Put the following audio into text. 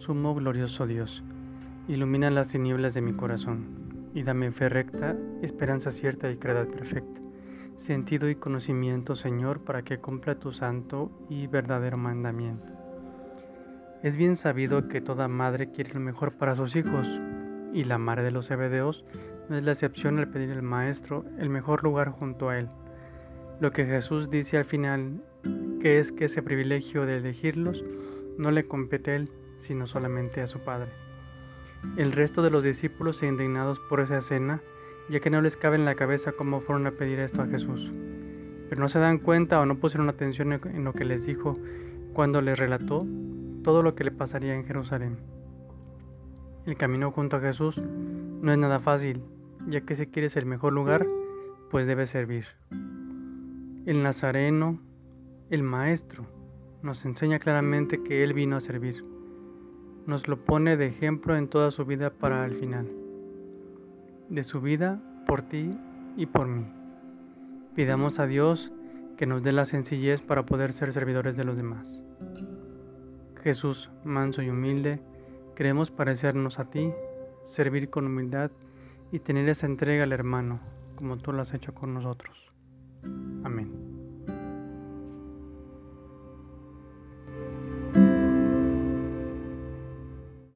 sumo glorioso Dios, ilumina las tinieblas de mi corazón y dame fe recta, esperanza cierta y caridad perfecta, sentido y conocimiento, Señor, para que cumpla tu santo y verdadero mandamiento. Es bien sabido que toda madre quiere lo mejor para sus hijos, y la madre de los hebedeos no es la excepción al pedir al Maestro el mejor lugar junto a él. Lo que Jesús dice al final, que es que ese privilegio de elegirlos no le compete a él, sino solamente a su Padre. El resto de los discípulos, indignados por esa escena, ya que no les cabe en la cabeza cómo fueron a pedir esto a Jesús, pero no se dan cuenta o no pusieron atención en lo que les dijo cuando les relató todo lo que le pasaría en Jerusalén. El camino junto a Jesús no es nada fácil, ya que si quieres el mejor lugar, pues debes servir. El Nazareno, el Maestro, nos enseña claramente que Él vino a servir. Nos lo pone de ejemplo en toda su vida para el final. De su vida por ti y por mí. Pidamos a Dios que nos dé la sencillez para poder ser servidores de los demás. Jesús, manso y humilde, queremos parecernos a ti, servir con humildad y tener esa entrega al hermano, como tú lo has hecho con nosotros. Amén.